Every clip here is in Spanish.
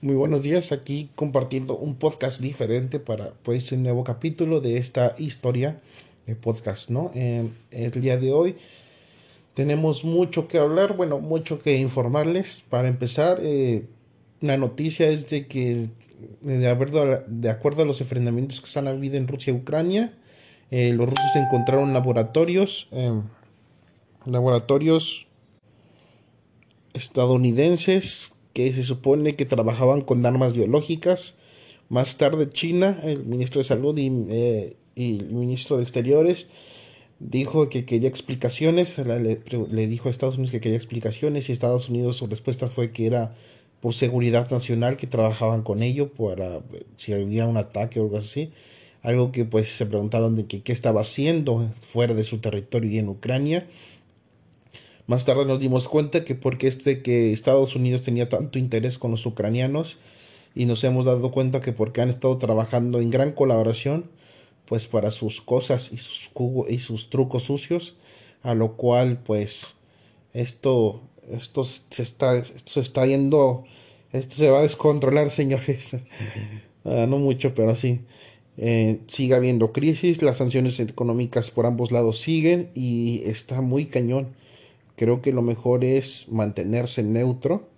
Muy buenos días, aquí compartiendo un podcast diferente para pues un nuevo capítulo de esta historia de podcast, ¿no? Eh, el día de hoy tenemos mucho que hablar, bueno, mucho que informarles. Para empezar, eh, la noticia es de que de, acuerdo de acuerdo a los enfrentamientos que se han habido en Rusia y Ucrania, eh, los rusos encontraron laboratorios, laboratorios estadounidenses que se supone que trabajaban con armas biológicas. Más tarde China, el ministro de Salud y, eh, el ministro de Exteriores, dijo que quería explicaciones, le, dijo a Estados Unidos que quería explicaciones y Estados Unidos su respuesta fue que era por seguridad nacional que trabajaban con ello para si había un ataque o algo así. Algo que pues se preguntaron de que qué estaba haciendo fuera de su territorio y en Ucrania. Más tarde nos dimos cuenta que porque este que Estados Unidos tenía tanto interés con los ucranianos y nos hemos dado cuenta que porque han estado trabajando en gran colaboración pues para sus cosas y sus y sus trucos sucios a lo cual pues esto esto se está esto se está yendo esto se va a descontrolar señores. Ah, no mucho pero sí. Eh, sigue habiendo crisis las sanciones económicas por ambos lados siguen y está muy cañón creo que lo mejor es mantenerse neutro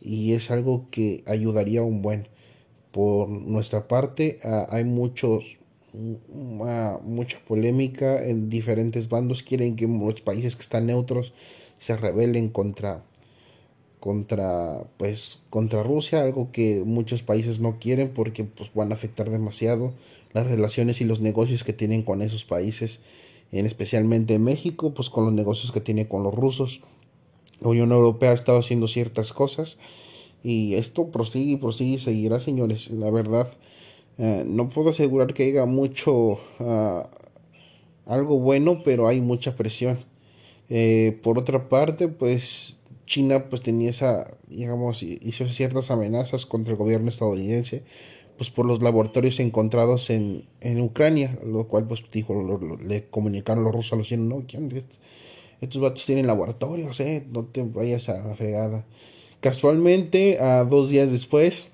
y es algo que ayudaría un buen. Por nuestra parte, hay muchos, mucha polémica en diferentes bandos. Quieren que los países que están neutros se rebelen contra, contra, pues, contra Rusia, algo que muchos países no quieren porque pues, van a afectar demasiado las relaciones y los negocios que tienen con esos países en especialmente México, pues con los negocios que tiene con los rusos. La Unión Europea ha estado haciendo ciertas cosas y esto prosigue y prosigue y seguirá, señores. La verdad, eh, no puedo asegurar que haya mucho, ah, algo bueno, pero hay mucha presión. Eh, por otra parte, pues China pues tenía esa, digamos, hizo ciertas amenazas contra el gobierno estadounidense pues por los laboratorios encontrados en, en Ucrania, lo cual pues dijo, le comunicaron los rusos a los chinos, no, estos vatos tienen laboratorios, eh, no te vayas a la fregada. Casualmente, a dos días después,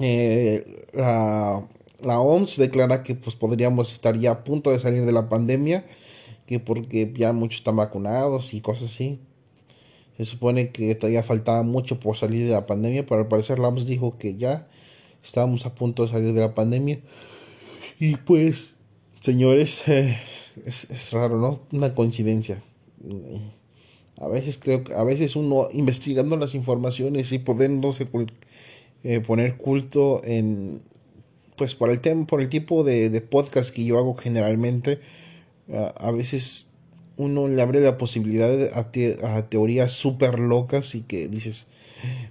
eh, la, la, OMS declara que pues podríamos estar ya a punto de salir de la pandemia, que porque ya muchos están vacunados y cosas así. Se supone que todavía faltaba mucho por salir de la pandemia, pero al parecer la OMS dijo que ya estábamos a punto de salir de la pandemia. Y pues, señores, eh, es, raro, ¿no? Una coincidencia. A veces creo que, a veces uno investigando las informaciones y pudiéndose eh, poner culto en, pues por el tema, por el tipo de, de podcast que yo hago generalmente, a veces uno le abre la posibilidad a, a teorías súper locas y que dices,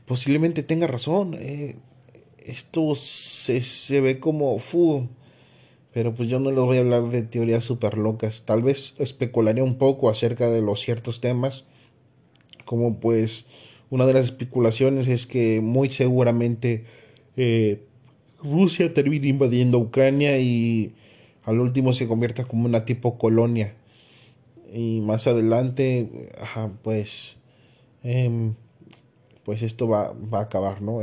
posiblemente tenga razón. Eh, esto se, se ve como fu. Pero pues yo no les voy a hablar de teorías súper locas. Tal vez especularé un poco acerca de los ciertos temas. Como pues una de las especulaciones es que muy seguramente eh, Rusia termine invadiendo Ucrania y al último se convierta como una tipo colonia. Y más adelante, pues em, pues esto va, va a acabar, ¿no?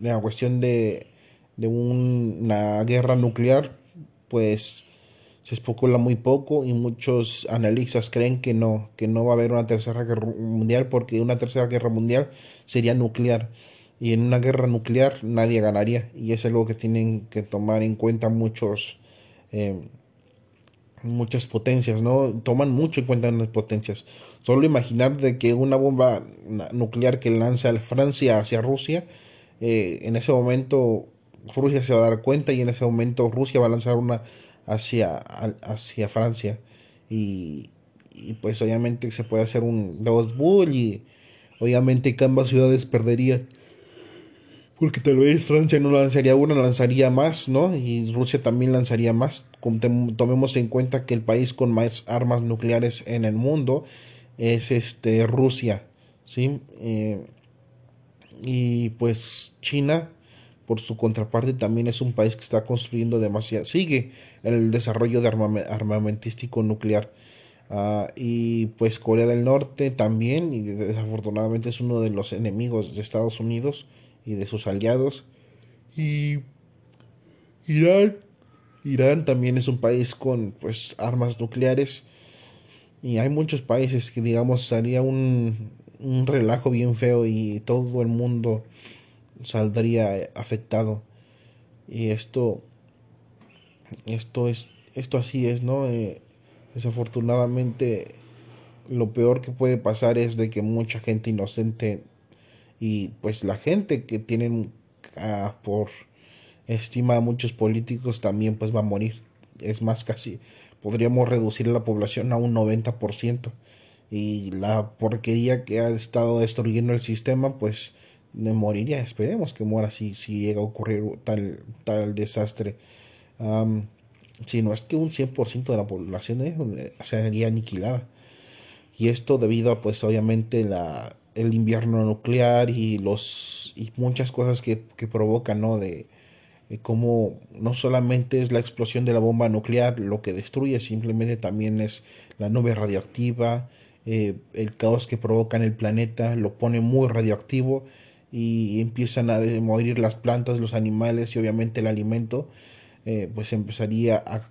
la cuestión de, de una guerra nuclear, pues se especula muy poco y muchos analistas creen que no, que no va a haber una tercera guerra mundial porque una tercera guerra mundial sería nuclear y en una guerra nuclear nadie ganaría y es algo que tienen que tomar en cuenta muchos eh, muchas potencias, ¿no? Toman mucho en cuenta las potencias. Solo imaginar de que una bomba nuclear que lanza Francia hacia Rusia, eh, en ese momento Rusia se va a dar cuenta y en ese momento Rusia va a lanzar una hacia, hacia Francia. Y, y pues obviamente se puede hacer un dos Bull y obviamente que ambas ciudades perderían porque tal vez Francia no lanzaría una, lanzaría más, ¿no? Y Rusia también lanzaría más. Tomemos en cuenta que el país con más armas nucleares en el mundo es este Rusia, ¿sí? Eh, y pues China, por su contraparte, también es un país que está construyendo demasiado, sigue el desarrollo de armamentístico nuclear. Ah, y pues Corea del Norte también, y desafortunadamente es uno de los enemigos de Estados Unidos y de sus aliados. Y Irán, Irán también es un país con pues armas nucleares y hay muchos países que digamos haría un, un relajo bien feo y todo el mundo saldría afectado. Y esto, esto es, esto así es, ¿no? Eh, desafortunadamente, lo peor que puede pasar es de que mucha gente inocente y pues la gente que tienen ah, por estima a muchos políticos también pues va a morir. Es más, casi podríamos reducir la población a un 90% y la porquería que ha estado destruyendo el sistema, pues moriría. Esperemos que muera si, si llega a ocurrir tal, tal desastre. si no es que un 100% de la población eh, sería aniquilada. Y esto debido a, pues, obviamente, la, el invierno nuclear y, los, y muchas cosas que, que provocan, ¿no? De cómo no solamente es la explosión de la bomba nuclear lo que destruye, simplemente también es la nube radioactiva, eh, el caos que provoca en el planeta lo pone muy radioactivo y empiezan a morir las plantas, los animales y obviamente el alimento, eh, pues empezaría a,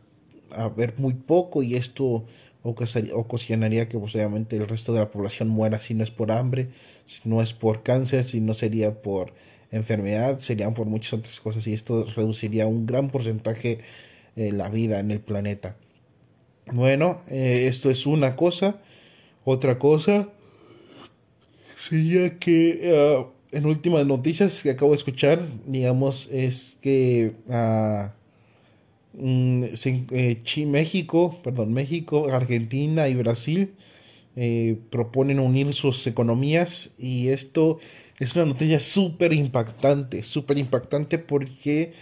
a ver muy poco y esto ocasionaría que pues, obviamente el resto de la población muera si no es por hambre, si no es por cáncer, si no sería por enfermedad, serían por muchas otras cosas y esto reduciría un gran porcentaje eh, la vida en el planeta. Bueno, esto es una cosa. Otra cosa sería que ah, en últimas noticias que acabo de escuchar, digamos, es que uh, México, perdón, México, Argentina y Brasil eh, proponen unir sus economías y esto es una noticia súper impactante, súper impactante porque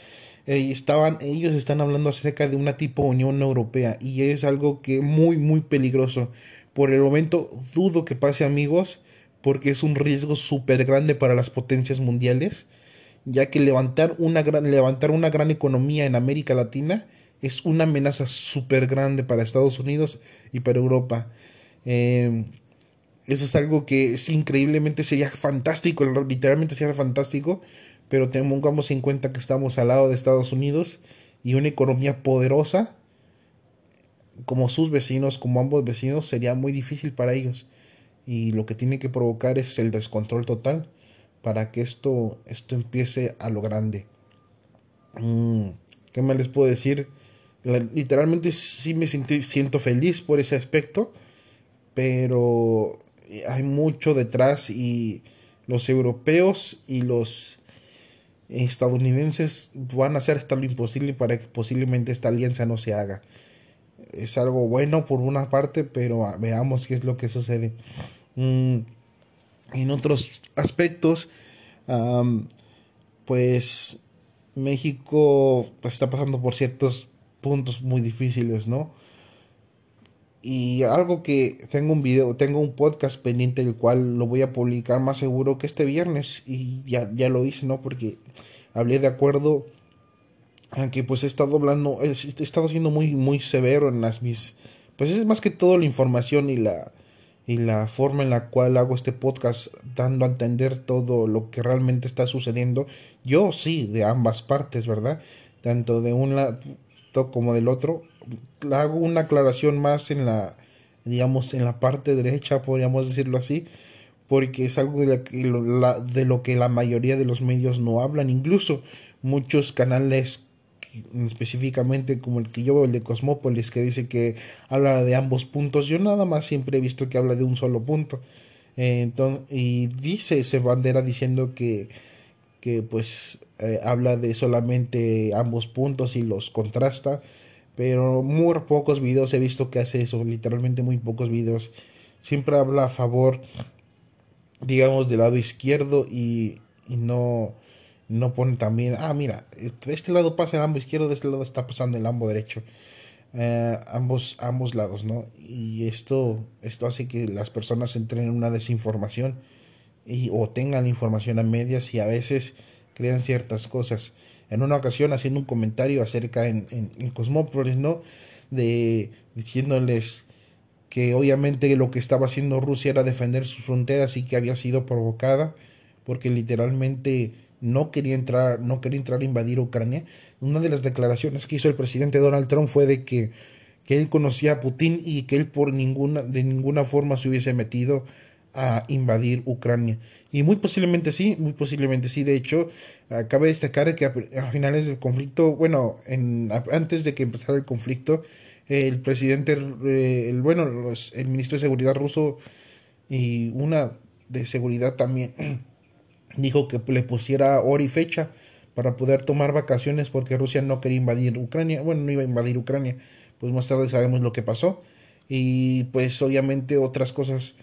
eh, estaban, ellos están hablando acerca de una tipo Unión Europea y es algo que muy, muy peligroso por el momento dudo que pase amigos, porque es un riesgo súper grande para las potencias mundiales, ya que levantar una, gran, levantar una gran economía en América Latina es una amenaza súper grande para Estados Unidos y para Europa. Em, eso es algo que es increíblemente sería fantástico, literalmente sería fantástico, pero tengamos en cuenta que estamos al lado de Estados Unidos y una economía poderosa como sus vecinos, como ambos vecinos, sería muy difícil para ellos. Y lo que tiene que provocar es el descontrol total para que esto, esto empiece a lo grande. Mm, ¿Qué más les puedo decir? literalmente sí me siento feliz por ese aspecto, pero hay mucho detrás y los europeos y los estadounidenses van a hacer hasta lo imposible para que posiblemente esta alianza no se haga es algo bueno por una parte, pero veamos qué es lo que sucede. Mm, en otros aspectos, pues México pues, está pasando por ciertos puntos muy difíciles, ¿no? Y algo que tengo un video, tengo un podcast pendiente el cual lo voy a publicar más seguro que este viernes y ya, ya lo hice, ¿no? Porque hablé de acuerdo que pues he estado hablando, he, estado siendo muy, muy severo en las mis, pues es más que todo la información y la, y la forma en la cual hago este podcast, dando a entender todo lo que realmente está sucediendo. Yo sí, de ambas partes, ¿verdad? Tanto de un como del otro. Hago una aclaración más en la, digamos, en la parte derecha, podríamos decirlo así, porque es algo de, la, de lo que la mayoría de los medios no hablan. Incluso muchos canales específicamente como el que yo veo, el de Cosmópolis, que dice que habla de ambos puntos. Yo nada más siempre he visto que habla de un solo punto. entonces, y dice ese bandera diciendo que, que pues eh, habla de solamente ambos puntos y los contrasta. Pero muy pocos videos he visto que hace eso, literalmente muy pocos videos. Siempre habla a favor, digamos, del lado izquierdo y, y no no pone también, ah, mira, este lado pasa el ambo izquierdo, de este lado está pasando el ambo derecho. Eh, ambos, ambos lados, ¿no? Y esto, esto hace que las personas entren en una desinformación y, o tengan información a medias y a veces crean ciertas cosas. En una ocasión haciendo un comentario acerca en, en, en Cosmópolis, ¿no? De diciéndoles que obviamente lo que estaba haciendo Rusia era defender sus fronteras y que había sido provocada porque literalmente no quería entrar, no quería entrar a invadir Ucrania. Una de las declaraciones que hizo el presidente Donald Trump fue de que, que él conocía a Putin y que él por ninguna, de ninguna forma se hubiese metido a invadir Ucrania. Y muy posiblemente sí, muy posiblemente sí. De hecho, cabe destacar que a, finales del conflicto, bueno, en, antes de que empezara el conflicto, el presidente, eh, el, bueno, el ministro de Seguridad ruso y una de seguridad también dijo que le pusiera hora y fecha para poder tomar vacaciones porque Rusia no quería invadir Ucrania. Bueno, no iba a invadir Ucrania. Pues más tarde sabemos lo que pasó. Y pues obviamente otras cosas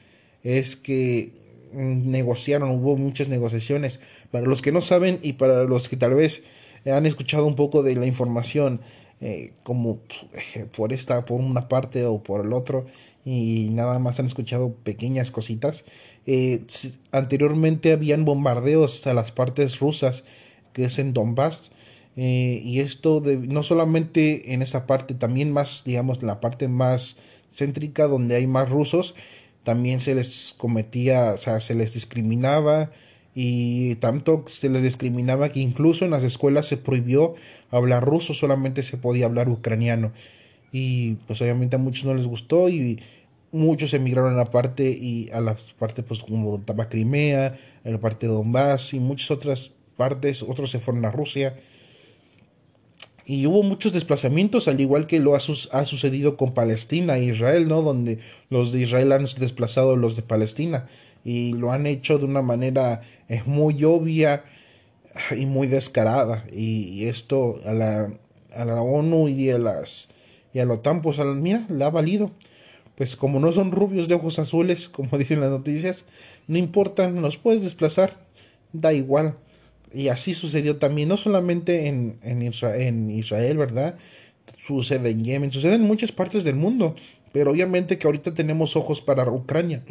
es que mm, negociaron, hubo muchas negociaciones. Para los que no saben y para los que tal vez han escuchado un poco de la información, eh, como eh, por esta, por una parte o por el otro, y nada más han escuchado pequeñas cositas. Eh, anteriormente habían bombardeos a las partes rusas, que es en Donbass, y esto no solamente en esa parte, también más, digamos, la parte más céntrica donde hay más rusos, también se les cometía, o sea, se les discriminaba y tanto se les discriminaba que incluso en las escuelas se prohibió hablar ruso, solamente se podía hablar ucraniano. Y pues obviamente a muchos no les gustó y muchos emigraron a la parte y a las partes pues como estaba Crimea, a la parte de Donbass y muchas otras partes, otros se fueron a Rusia y hubo muchos desplazamientos, al igual que lo ha, sucedido con Palestina e Israel, ¿no? Donde los de Israel han desplazado a los de Palestina y lo han hecho de una manera es muy obvia y muy descarada. Y, esto a la, a la, ONU y a las y a la OTAN, pues mira, le ha valido. Pues como no son rubios de ojos azules, como dicen las noticias, no importan, los puedes desplazar, da igual. Y así sucedió también, no solamente en, en, Israel, ¿verdad? Sucede en Yemen, sucede en muchas partes del mundo. Pero obviamente que ahorita tenemos ojos para Ucrania,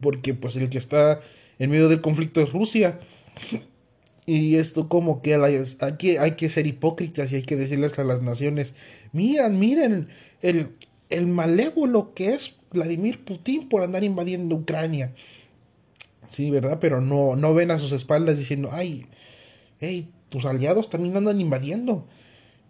porque pues el que está en medio del conflicto es Rusia. Y esto como que hay que, hay que ser hipócritas y hay que decirles a las naciones, miren, miren el, el malévolo que es Vladimir Putin por andar invadiendo Ucrania. Sí, ¿verdad? Pero no, no ven a sus espaldas diciendo, ay, hey, tus aliados también andan invadiendo.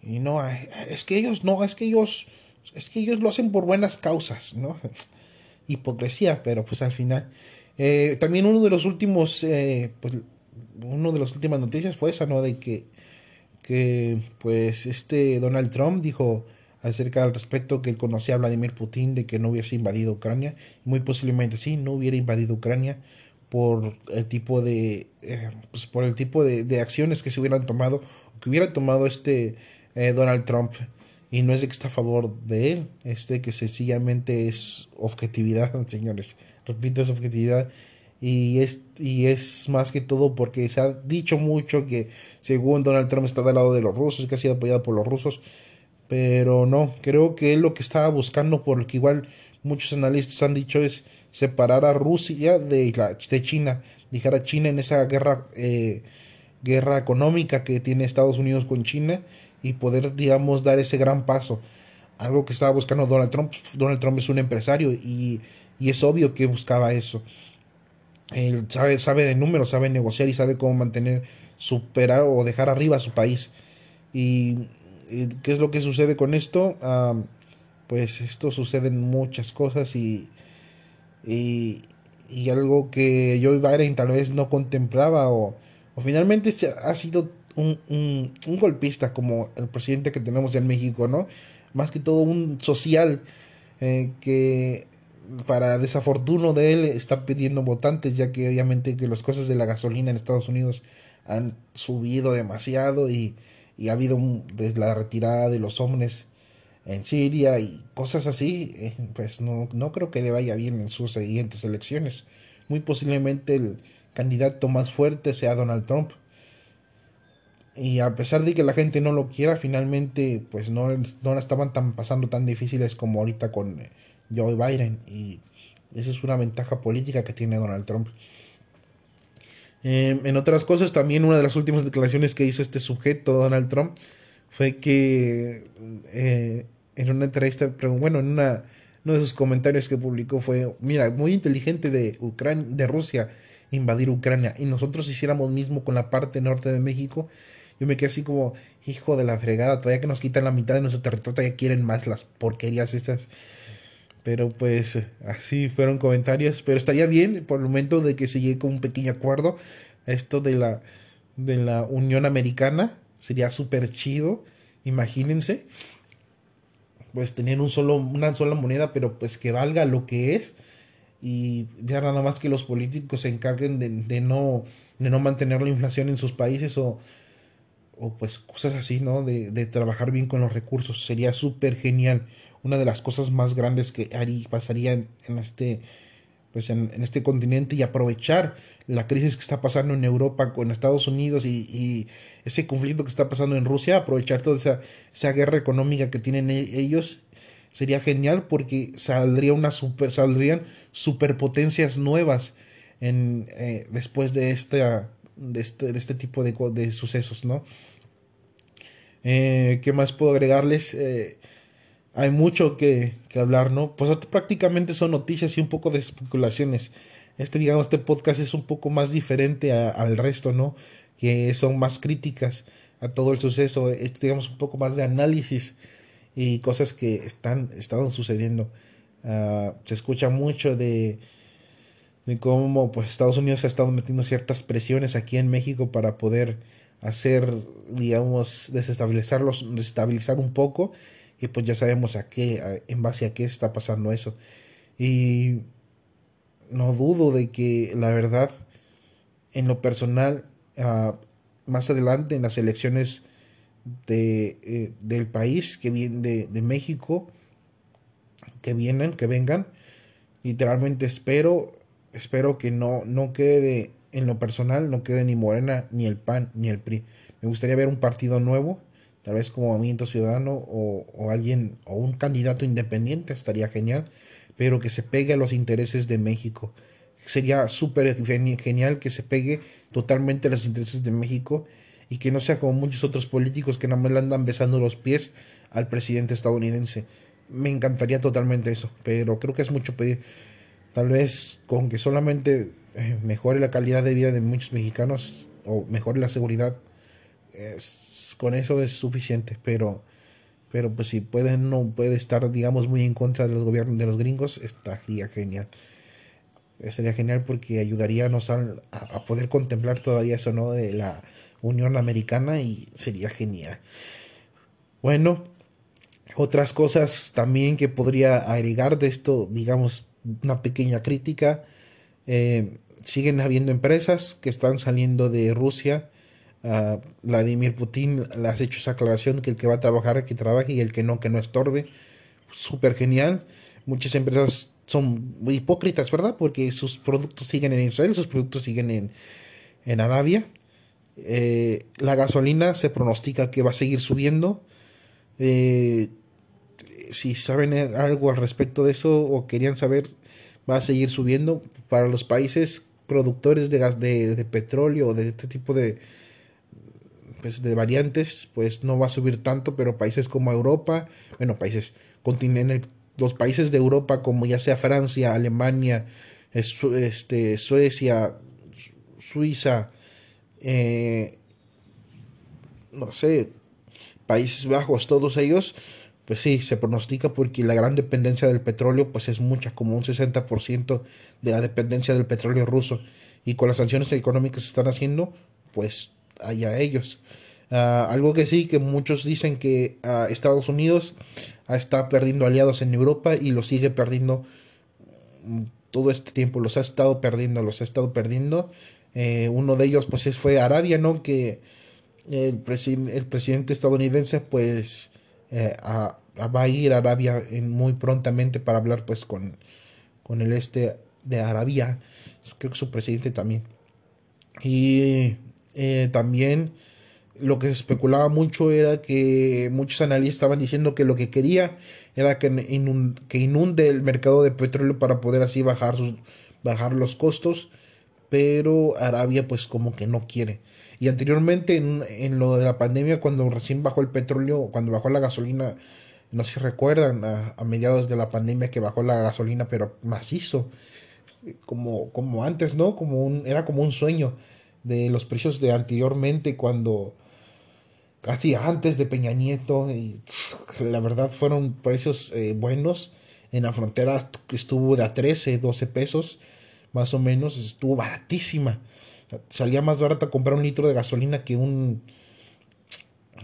Y no, es que ellos, no, es que ellos, es que ellos lo hacen por buenas causas, ¿no? Hipocresía, pero pues al final. Eh, también uno de los últimos, eh, pues, uno de las últimas noticias fue esa, ¿no? De que, que, pues, este Donald Trump dijo acerca al respecto que conocía a Vladimir Putin de que no hubiese invadido Ucrania. Muy posiblemente sí, no hubiera invadido Ucrania por el tipo de eh, pues por el tipo de, acciones que se hubieran tomado o que hubiera tomado este eh, Donald Trump. Y no es de que está a favor de él este que sencillamente es objetividad señores. Repito es objetividad. Y es y es más que todo porque se ha dicho mucho que según Donald Trump está del lado de los rusos que ha sido apoyado por los rusos. Pero no creo que él lo que estaba buscando por lo que igual muchos analistas han dicho es separar a Rusia de, China, dejar a China en esa guerra, eh, guerra económica que tiene Estados Unidos con China y poder, digamos, dar ese gran paso. Algo que estaba buscando Donald Trump. Donald Trump es un empresario y, y es obvio que buscaba eso. Él sabe, sabe de números, sabe negociar y sabe cómo mantener, superar o dejar arriba a su país. ¿Y, qué es lo que sucede con esto? Ah, pues esto sucede en muchas cosas y y, y algo que Joe Biden tal vez no contemplaba o, o finalmente ha sido un, un, un, golpista como el presidente que tenemos en México, ¿no? Más que todo un social eh, que para desafortuno de él está pidiendo votantes ya que obviamente que las cosas de la gasolina en Estados Unidos han subido demasiado y, y ha habido desde la retirada de los hombres en Siria y cosas así, eh, pues no, no creo que le vaya bien en sus siguientes elecciones. Muy posiblemente el candidato más fuerte sea Donald Trump. Y a pesar de que la gente no lo quiera, finalmente pues no, no la estaban tan pasando tan difíciles como ahorita con eh, Joe Biden. Y esa es una ventaja política que tiene Donald Trump. Em, en otras cosas, también una de las últimas declaraciones que hizo este sujeto, Donald Trump, fue que eh, en una entrevista, bueno, en una, uno de sus comentarios que publicó fue, mira, muy inteligente de Ucrania, de Rusia invadir Ucrania y nosotros hiciéramos mismo con la parte norte de México, yo me quedé así como, hijo de la fregada, todavía que nos quitan la mitad de nuestro territorio, todavía quieren más las porquerías estas. Pero pues así fueron comentarios. Pero estaría bien por el momento de que se llegue con un pequeño acuerdo. Esto de la, de la Unión Americana sería súper chido. Imagínense. Pues tener un solo, una sola moneda, pero pues que valga lo que es. Y ya nada más que los políticos se encarguen de, de no, de no mantener la inflación en sus países o, o pues cosas así, ¿no? De, de trabajar bien con los recursos. Sería súper genial. Una de las cosas más grandes que haría, pasaría en, este pues en, este continente y aprovechar la crisis que está pasando en Europa con Estados Unidos y, ese conflicto que está pasando en Rusia, aprovechar toda esa, esa guerra económica que tienen e, ellos sería genial porque saldría una super, saldrían superpotencias nuevas en, eh, después de, esta, de, este, de este tipo de, de sucesos, ¿no? Eh, ¿Qué más puedo agregarles? Eh, hay mucho que, que, hablar, ¿no? Pues prácticamente son noticias y un poco de especulaciones. Este, digamos, este podcast es un poco más diferente al resto, ¿no? Que son más críticas a todo el suceso. Este, digamos, un poco más de análisis y cosas que están, están sucediendo. Uh, se escucha mucho de, de cómo pues, Estados Unidos ha estado metiendo ciertas presiones aquí en México para poder hacer, digamos, desestabilizarlos, desestabilizar un poco. Y pues ya sabemos a qué, en base a qué está pasando eso. Y no dudo de que la verdad, en lo personal, uh, más adelante en las elecciones de, eh, del país, que viene de, de México, que vienen, que vengan, literalmente espero, espero que no, no quede en lo personal no quede ni Morena, ni el PAN, ni el PRI. Me gustaría ver un partido nuevo, tal vez como Movimiento Ciudadano o, o alguien, o un candidato independiente, estaría genial, pero que se pegue a los intereses de México. Sería súper genial que se pegue totalmente a los intereses de México y que no sea como muchos otros políticos que nada más le andan besando los pies al presidente estadounidense. Me encantaría totalmente eso, pero creo que es mucho pedir. Tal vez con que solamente eh, mejore la calidad de vida de muchos mexicanos o mejore la seguridad, con eso es suficiente, pero pero pues si puede no puede estar digamos muy en contra de los gobiernos de los gringos estaría genial estaría genial porque ayudaría a, a, poder contemplar todavía eso no de la Unión Americana y sería genial bueno otras cosas también que podría agregar de esto digamos una pequeña crítica eh, siguen habiendo empresas que están saliendo de Rusia. Uh, Vladimir Putin le ha hecho esa aclaración que el que va a trabajar, que trabaje y el que no, que no estorbe. Súper genial. Muchas empresas son hipócritas, ¿verdad? Porque sus productos siguen en Israel, sus productos siguen en, en Arabia. Eh, la gasolina se pronostica que va a seguir subiendo. Eh, si saben algo al respecto de eso o querían saber, va a seguir subiendo para los países productores de gas de, petróleo o de este tipo de pues, de variantes pues no va a subir tanto pero países como Europa bueno países continentes los países de Europa como ya sea Francia Alemania este Suecia Suiza eh, no sé Países Bajos todos ellos pues sí, se pronostica porque la gran dependencia del petróleo pues es mucha, como un 60% de la dependencia del petróleo ruso. Y con las sanciones económicas que se están haciendo, pues allá ellos. Uh, algo que sí, que muchos dicen que uh, Estados Unidos está perdiendo aliados en Europa y los sigue perdiendo mm, todo este tiempo, los ha estado perdiendo, los ha estado perdiendo. Eh, uno de ellos pues fue Arabia, ¿no? Que el, presi el presidente estadounidense pues eh, va a ir a Arabia muy prontamente para hablar pues con, con el este de Arabia, creo que su presidente también. Y eh, también lo que se especulaba mucho era que muchos analistas estaban diciendo que lo que quería era que, que inunde el mercado de petróleo para poder así bajar, sus, bajar los costos, pero Arabia pues como que no quiere. Y anteriormente en, lo de la pandemia, cuando recién bajó el petróleo, cuando bajó la gasolina, no sé si recuerdan, a, mediados de la pandemia que bajó la gasolina, pero macizo. como, como antes, ¿no? Como un, era como un sueño de los precios de anteriormente cuando casi antes de Peña Nieto y la verdad fueron precios eh, buenos. En la frontera estuvo de a 13 12 pesos más o menos estuvo baratísima. Salía más barata comprar un litro de gasolina que un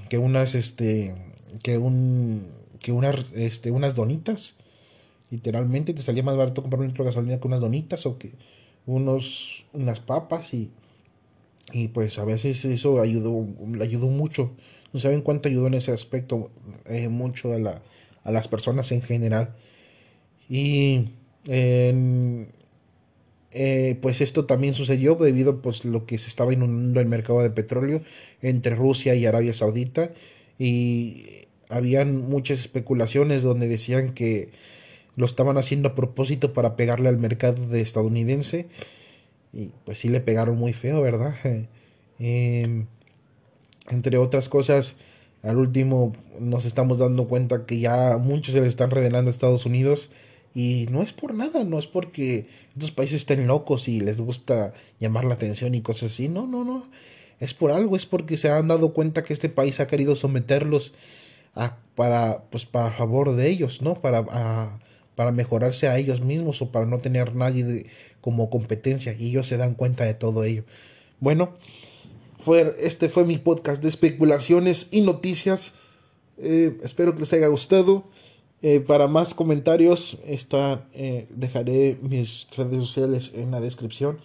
que unas este que un que unas este unas donitas. Literalmente te salía más barato comprar un litro de gasolina que unas donitas o que unos unas papas y y pues a veces eso ayudó ayudó mucho. No saben cuánto ayudó en ese aspecto eh, mucho a, la, a las personas en general. Y eh, pues esto también sucedió debido pues lo que se estaba inundando el mercado de petróleo entre Rusia y Arabia Saudita. Y habían muchas especulaciones donde decían que lo estaban haciendo a propósito para pegarle al mercado de estadounidense y pues sí le pegaron muy feo, ¿verdad? Em, entre otras cosas, al último nos estamos dando cuenta que ya muchos se les están revelando a Estados Unidos y no es por nada, no es porque estos países estén locos y les gusta llamar la atención y cosas así. No, no, no. Es por algo, es porque se han dado cuenta que este país ha querido someterlos a, para, pues, para favor de ellos, ¿no? Para, para mejorarse a ellos mismos o para no tener nadie como competencia. Y ellos se dan cuenta de todo ello. Bueno, fue, este fue mi podcast de especulaciones y noticias. Eh, espero que les haya gustado. Eh, para más comentarios, está, eh, dejaré mis redes sociales en la descripción.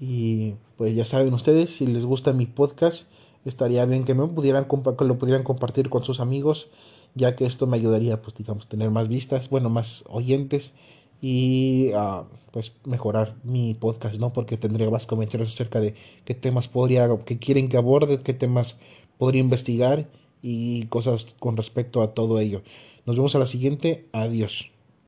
Y pues ya saben ustedes, si les gusta mi podcast, estaría bien que me que lo pudieran compartir con sus amigos, ya que esto me ayudaría, pues digamos, tener más vistas, bueno, más oyentes y uh, pues mejorar mi podcast, ¿no? Porque tendría más comentarios acerca de qué temas podría, que quieren que aborde, qué temas podría investigar y cosas con respecto a todo ello. Nos vemos a la siguiente. Adiós.